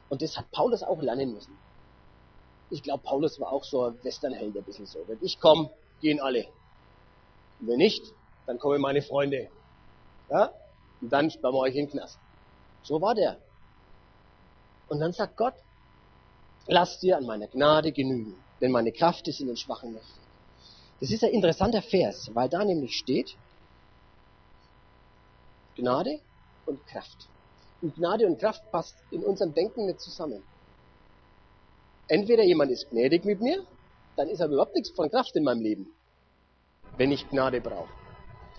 Und das hat Paulus auch lernen müssen. Ich glaube, Paulus war auch so ein Westernheld, ein bisschen so. Wenn ich komme, gehen alle. Und wenn nicht, dann kommen meine Freunde. Ja? Und dann sperren wir euch in den Knast. So war der. Und dann sagt Gott, lass dir an meiner Gnade genügen, denn meine Kraft ist in den Schwachen mächtig. Das ist ein interessanter Vers, weil da nämlich steht, Gnade und Kraft. Und Gnade und Kraft passt in unserem Denken nicht zusammen. Entweder jemand ist gnädig mit mir, dann ist aber überhaupt nichts von Kraft in meinem Leben, wenn ich Gnade brauche.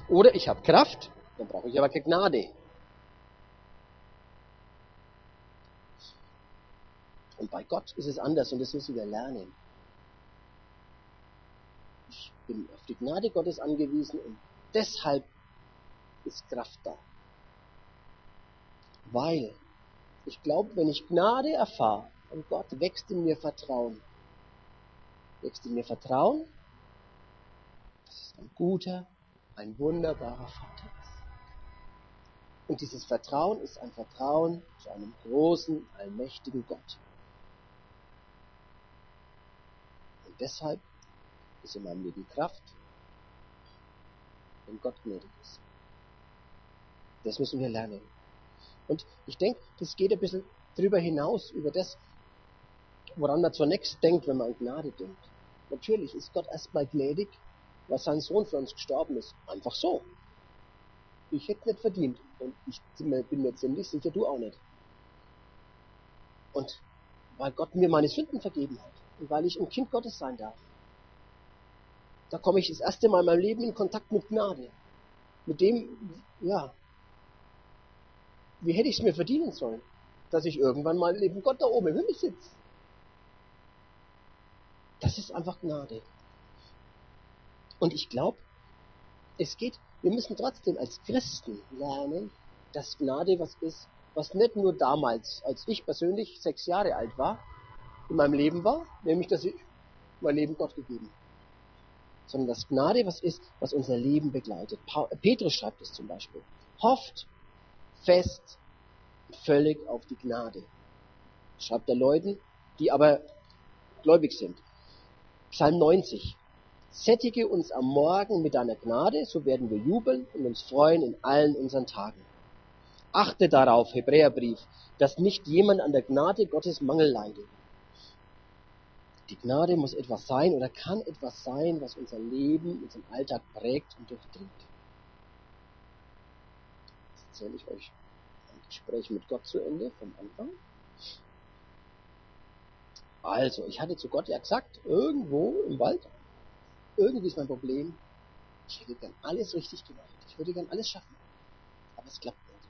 Oder ich habe Kraft, dann brauche ich aber keine Gnade. Und bei Gott ist es anders und das müssen wir lernen. Bin auf die Gnade Gottes angewiesen und deshalb ist Kraft da. Weil ich glaube, wenn ich Gnade erfahre von Gott, wächst in mir Vertrauen. Wächst in mir Vertrauen, dass es ein guter, ein wunderbarer Vater ist. Und dieses Vertrauen ist ein Vertrauen zu einem großen, allmächtigen Gott. Und deshalb ist in meinem Leben Kraft, wenn Gott gnädig ist. Das müssen wir lernen. Und ich denke, das geht ein bisschen drüber hinaus, über das, woran man zunächst denkt, wenn man an Gnade denkt. Natürlich ist Gott erstmal gnädig, weil sein Sohn für uns gestorben ist. Einfach so. Ich hätte nicht verdient. Und ich bin mir ziemlich sicher, du auch nicht. Und weil Gott mir meine Sünden vergeben hat. Und weil ich ein Kind Gottes sein darf. Da komme ich das erste Mal in meinem Leben in Kontakt mit Gnade. Mit dem, ja, wie hätte ich es mir verdienen sollen, dass ich irgendwann mal neben Gott da oben im Himmel sitze? Das ist einfach Gnade. Und ich glaube, es geht, wir müssen trotzdem als Christen lernen, dass Gnade was ist, was nicht nur damals, als ich persönlich sechs Jahre alt war, in meinem Leben war, nämlich dass ich mein Leben Gott gegeben habe. Sondern dass Gnade was ist, was unser Leben begleitet. Petrus schreibt es zum Beispiel. Hofft fest, völlig auf die Gnade. Schreibt er Leuten, die aber gläubig sind. Psalm 90. Sättige uns am Morgen mit deiner Gnade, so werden wir jubeln und uns freuen in allen unseren Tagen. Achte darauf, Hebräerbrief, dass nicht jemand an der Gnade Gottes Mangel leidet. Die Gnade muss etwas sein oder kann etwas sein, was unser Leben, unseren Alltag prägt und durchdringt. Das erzähle ich euch ein Gespräch mit Gott zu Ende vom Anfang. Also, ich hatte zu Gott ja gesagt, irgendwo im Wald, irgendwie ist mein Problem, ich hätte gern alles richtig gemacht. Ich würde gern alles schaffen. Aber es klappt nicht.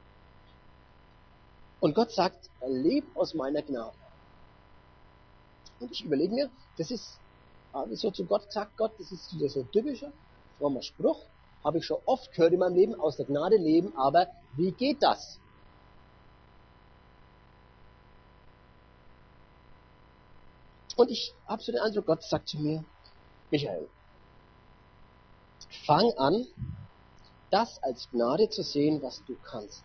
Und Gott sagt, leb aus meiner Gnade. Und ich überlege mir, das ist, habe ich so zu Gott gesagt, Gott, das ist wieder so ein typischer, frommer Spruch, habe ich schon oft gehört in meinem Leben, aus der Gnade leben, aber wie geht das? Und ich habe so den Eindruck, Gott sagt zu mir, Michael, fang an, das als Gnade zu sehen, was du kannst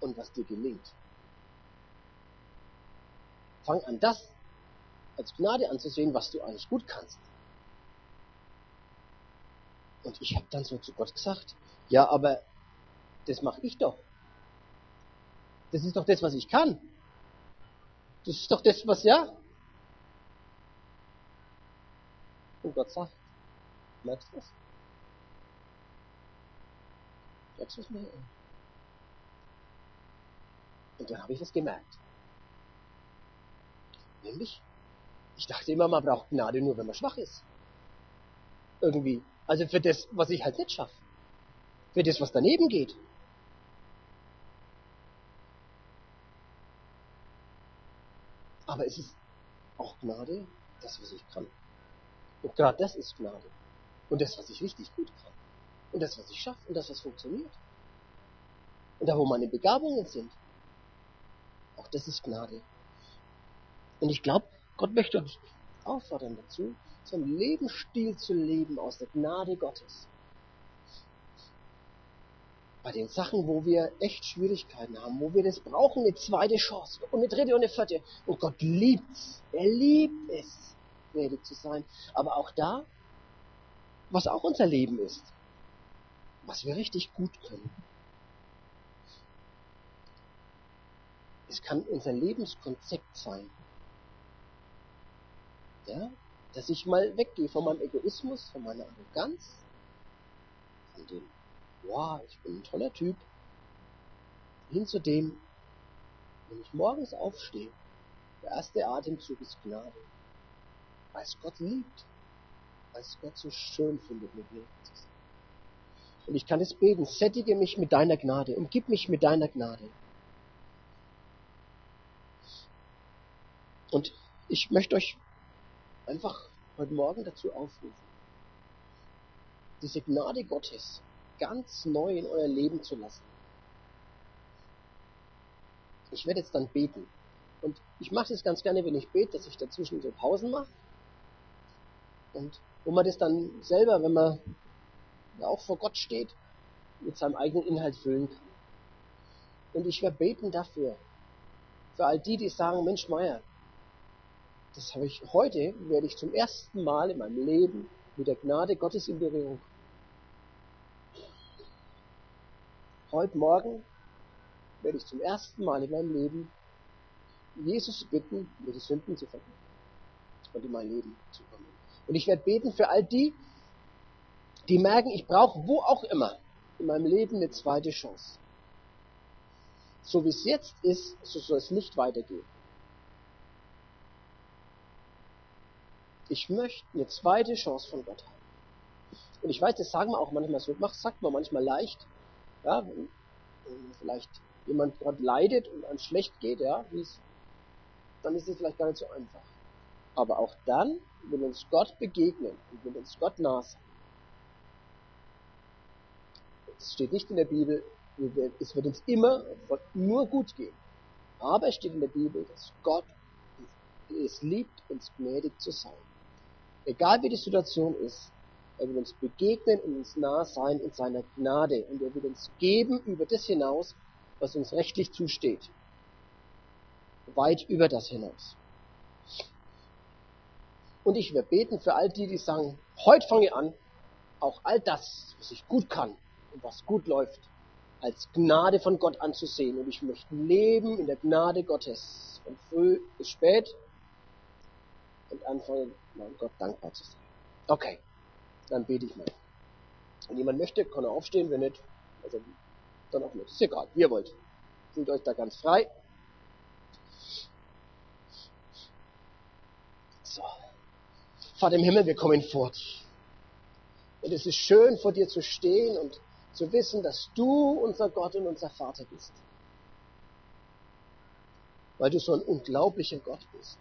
und was dir gelingt. Fang an, das als Gnade anzusehen, was du eigentlich gut kannst. Und ich habe dann so zu Gott gesagt, ja, aber das mache ich doch. Das ist doch das, was ich kann. Das ist doch das, was ja. Und Gott sagt, merkst du das? Merkst du es mir? Und dann habe ich das gemerkt. Nämlich, ich dachte immer, man braucht Gnade nur, wenn man schwach ist. Irgendwie. Also für das, was ich halt nicht schaffe. Für das, was daneben geht. Aber es ist auch Gnade, das, was ich kann. Und gerade das ist Gnade. Und das, was ich richtig gut kann. Und das, was ich schaffe. Und das, was funktioniert. Und da, wo meine Begabungen sind. Auch das ist Gnade. Und ich glaube, Gott möchte uns auffordern dazu, so einen Lebensstil zu leben aus der Gnade Gottes. bei den Sachen, wo wir echt Schwierigkeiten haben, wo wir das brauchen, eine zweite Chance und eine dritte und eine vierte. Und Gott liebt's. Er liebt es, gnädig zu sein. Aber auch da, was auch unser Leben ist, was wir richtig gut können. Es kann unser Lebenskonzept sein. Ja? Dass ich mal weggehe von meinem Egoismus, von meiner Arroganz, von dem wow, ich bin ein toller Typ, hin zu dem, wenn ich morgens aufstehe, der erste Atemzug ist Gnade. Weil es Gott liebt. Weil es Gott so schön findet, mit mir zu sein. Und ich kann es beten, sättige mich mit deiner Gnade, umgib mich mit deiner Gnade. Und ich möchte euch einfach heute Morgen dazu aufrufen, diese Gnade Gottes ganz neu in euer Leben zu lassen. Ich werde jetzt dann beten. Und ich mache das ganz gerne, wenn ich bete, dass ich dazwischen so Pausen mache. Und wo man das dann selber, wenn man auch vor Gott steht, mit seinem eigenen Inhalt füllen kann. Und ich werde beten dafür. Für all die, die sagen, Mensch Meier, das habe ich heute, werde ich zum ersten Mal in meinem Leben mit der Gnade Gottes in Berührung. Heute Morgen werde ich zum ersten Mal in meinem Leben Jesus bitten, mir die Sünden zu vergeben und in mein Leben zu kommen. Und ich werde beten für all die, die merken, ich brauche wo auch immer in meinem Leben eine zweite Chance. So wie es jetzt ist, so soll es nicht weitergehen. Ich möchte eine zweite Chance von Gott haben. Und ich weiß, das sagen wir auch manchmal so, sagt man manchmal leicht, ja, wenn, wenn vielleicht jemand gerade leidet und einem schlecht geht, ja, dann ist es vielleicht gar nicht so einfach. Aber auch dann, wenn uns Gott begegnen und wenn uns Gott nah sein, es steht nicht in der Bibel, es wird uns immer nur gut gehen. Aber es steht in der Bibel, dass Gott es liebt, uns gnädig zu sein. Egal wie die Situation ist, er will uns begegnen und uns nah sein in seiner Gnade. Und er will uns geben über das hinaus, was uns rechtlich zusteht. Weit über das hinaus. Und ich werde beten für all die, die sagen, heute fange ich an, auch all das, was ich gut kann und was gut läuft, als Gnade von Gott anzusehen. Und ich möchte leben in der Gnade Gottes. Von früh bis spät und anfangen, meinem Gott dankbar zu sein. Okay dann bete ich mal. Wenn jemand möchte, kann er aufstehen, wenn nicht, also dann auch nicht. Ist egal, wie ihr wollt. Fühlt euch da ganz frei. So. Vater im Himmel, wir kommen vor dich. Und es ist schön, vor dir zu stehen und zu wissen, dass du unser Gott und unser Vater bist. Weil du so ein unglaublicher Gott bist.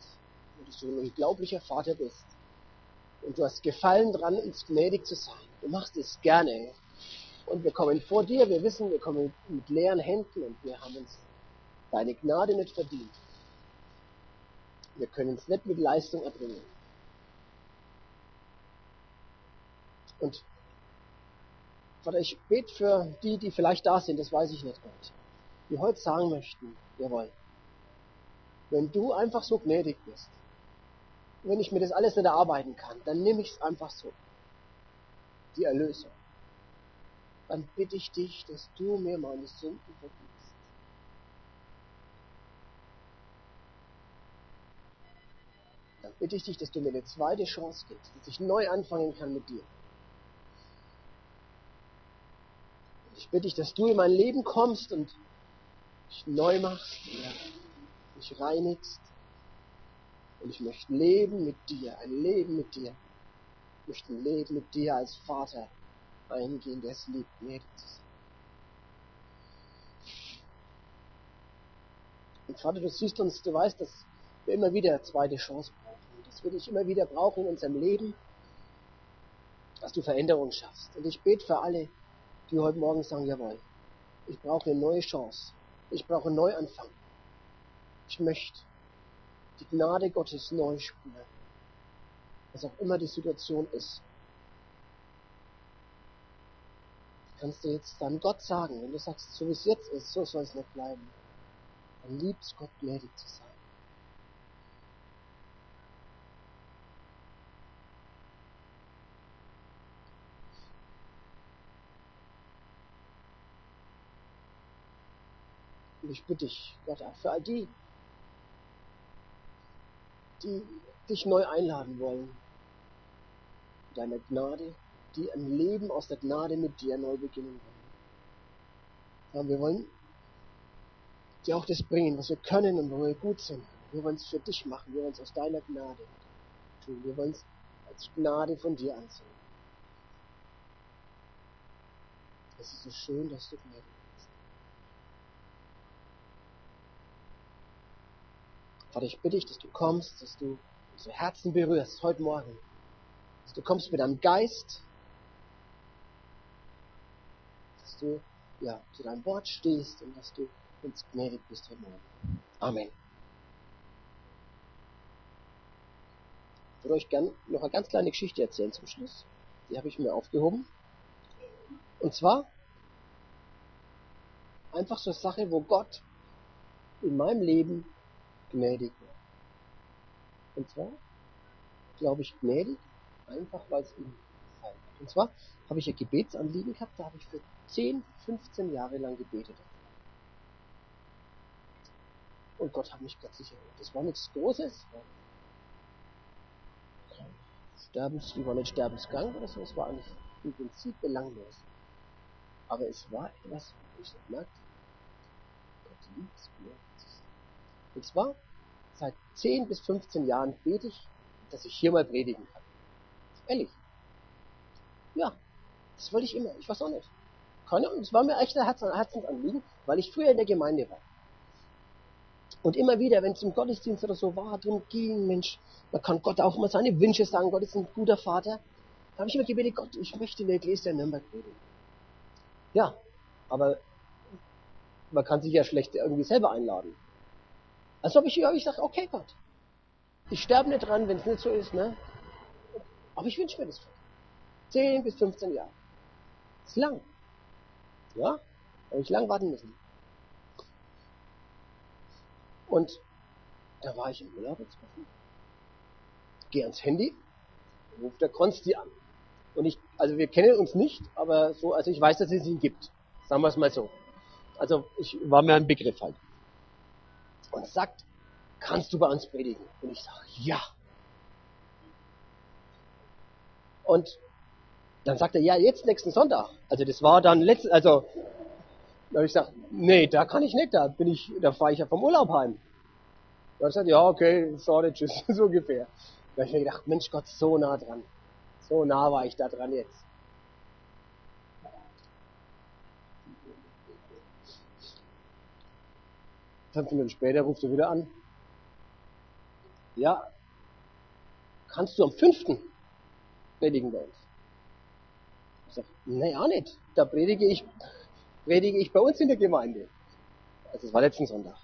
Du so ein unglaublicher Vater bist. Und du hast Gefallen dran, uns gnädig zu sein. Du machst es gerne. Und wir kommen vor dir, wir wissen, wir kommen mit leeren Händen und wir haben uns deine Gnade nicht verdient. Wir können es nicht mit Leistung erbringen. Und Vater, ich bete für die, die vielleicht da sind, das weiß ich nicht, Gott, die heute sagen möchten, jawohl, wenn du einfach so gnädig bist, wenn ich mir das alles nicht erarbeiten kann, dann nehme ich es einfach so. Die Erlösung. Dann bitte ich dich, dass du mir meine Sünden vergibst. Dann bitte ich dich, dass du mir eine zweite Chance gibst, dass ich neu anfangen kann mit dir. Ich bitte dich, dass du in mein Leben kommst und mich neu machst, mich reinigst, und ich möchte leben mit dir, ein Leben mit dir. Ich möchte ein Leben mit dir als Vater eingehen, der es liebt, gnädig zu sein. Und Vater, du siehst uns, du weißt, dass wir immer wieder eine zweite Chance brauchen. Und dass wir dich immer wieder brauchen in unserem Leben, dass du Veränderungen schaffst. Und ich bete für alle, die heute Morgen sagen, jawohl, ich brauche eine neue Chance. Ich brauche einen Neuanfang. Ich möchte die Gnade Gottes neu spüren. Was auch immer die Situation ist. kannst du jetzt deinem Gott sagen, wenn du sagst, so wie es jetzt ist, so soll es nicht bleiben, dann liebt es Gott gnädig zu sein. Und ich bitte dich, Gott, auch für all die, die dich neu einladen wollen, deiner Gnade, die ein Leben aus der Gnade mit dir neu beginnen wollen. Ja, wir wollen dir auch das bringen, was wir können und wo wir gut sind. Wir wollen es für dich machen, wir wollen es aus deiner Gnade tun, wir wollen es als Gnade von dir ansehen. Es ist so schön, dass du gnädig bist. Vater, ich bitte dich, dass du kommst, dass du unsere Herzen berührst heute Morgen. Dass du kommst mit deinem Geist, dass du ja, zu deinem Wort stehst und dass du uns gnädig bist heute Morgen. Amen. Ich würde euch gern noch eine ganz kleine Geschichte erzählen zum Schluss. Die habe ich mir aufgehoben. Und zwar einfach so eine Sache, wo Gott in meinem Leben gnädig war. Und zwar, glaube ich, gnädig, einfach weil es ihm gefallen hat. Und zwar habe ich ein Gebetsanliegen gehabt, da habe ich für 10, 15 Jahre lang gebetet. Und Gott hat mich plötzlich erhört. Das war nichts Großes. Sterbens, ich war nicht Sterbensgang oder so, es war eigentlich im Prinzip belanglos. Aber es war etwas, wo ich merkte, Gott liebt es mir. Und zwar, seit 10 bis 15 Jahren bete ich, dass ich hier mal predigen kann. Ehrlich. Ja, das wollte ich immer. Ich weiß auch nicht. Keine Ahnung, es war mir echt ein Herzensanliegen, weil ich früher in der Gemeinde war. Und immer wieder, wenn es im Gottesdienst oder so war, drum ging, Mensch, man kann Gott auch immer seine Wünsche sagen, Gott ist ein guter Vater. Da habe ich immer gebetet, Gott, ich möchte in der Ecclesia Nürnberg predigen. Ja, aber man kann sich ja schlecht irgendwie selber einladen. Also habe ich, ich gesagt, okay Gott, ich sterbe nicht dran, wenn es nicht so ist, ne? Aber ich wünsche mir das. 10 bis 15 Jahre. Ist lang. Ja? Habe ich lang warten müssen. Und da war ich im Urlaub jetzt Gehe ans Handy, ruft der Konsti an. Und ich, also wir kennen uns nicht, aber so, also ich weiß, dass es ihn gibt. Sagen wir es mal so. Also ich war mir ein Begriff halt. Und sagt, kannst du bei uns predigen? Und ich sage, ja. Und dann sagt er, ja, jetzt nächsten Sonntag. Also das war dann letzten, also da habe ich gesagt, nee, da kann ich nicht, da bin ich, da fahre ich ja vom Urlaub heim. Da habe ich gesagt, ja, okay, sorry, tschüss, so ungefähr. Da habe ich mir gedacht, Mensch Gott, so nah dran. So nah war ich da dran jetzt. Fünf Minuten später ruft er wieder an. Ja, kannst du am fünften predigen bei uns? Ich sage, auch nicht. Da predige ich predige ich bei uns in der Gemeinde. Also es war letzten Sonntag.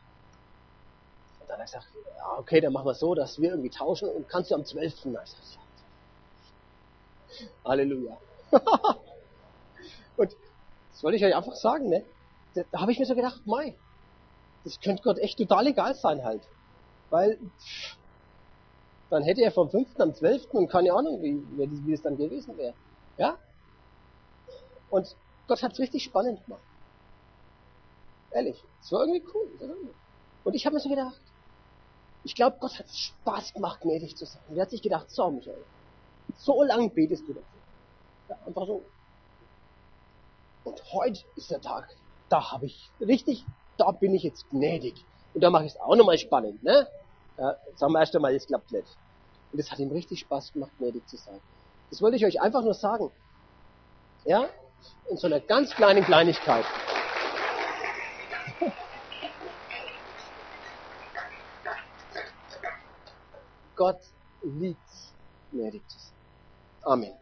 Und dann hat er gesagt, ja, okay, dann machen wir so, dass wir irgendwie tauschen und kannst du am 12. Ich sag, ja. Halleluja. und das wollte ich euch einfach sagen, ne? Da habe ich mir so gedacht, Mai, das könnte Gott echt total egal sein halt. Weil dann hätte er vom 5. am 12. und keine Ahnung, wie, wie das dann gewesen wäre. Ja? Und Gott hat es richtig spannend gemacht. Ehrlich, es war irgendwie cool. Und ich habe mir so gedacht, ich glaube, Gott hat es Spaß gemacht, gnädig zu sein. Und er hat sich gedacht, so Michael, so lang betest du dafür. Ja, einfach so. Und heute ist der Tag, da habe ich richtig, da bin ich jetzt gnädig. Und da mache ich es auch nochmal spannend, ne? Ja, sagen wir erst einmal, es klappt nicht. Und es hat ihm richtig Spaß gemacht, gnädig zu sein. Das wollte ich euch einfach nur sagen. Ja? In so einer ganz kleinen Kleinigkeit. Gott liebt gnädig zu sein. Amen.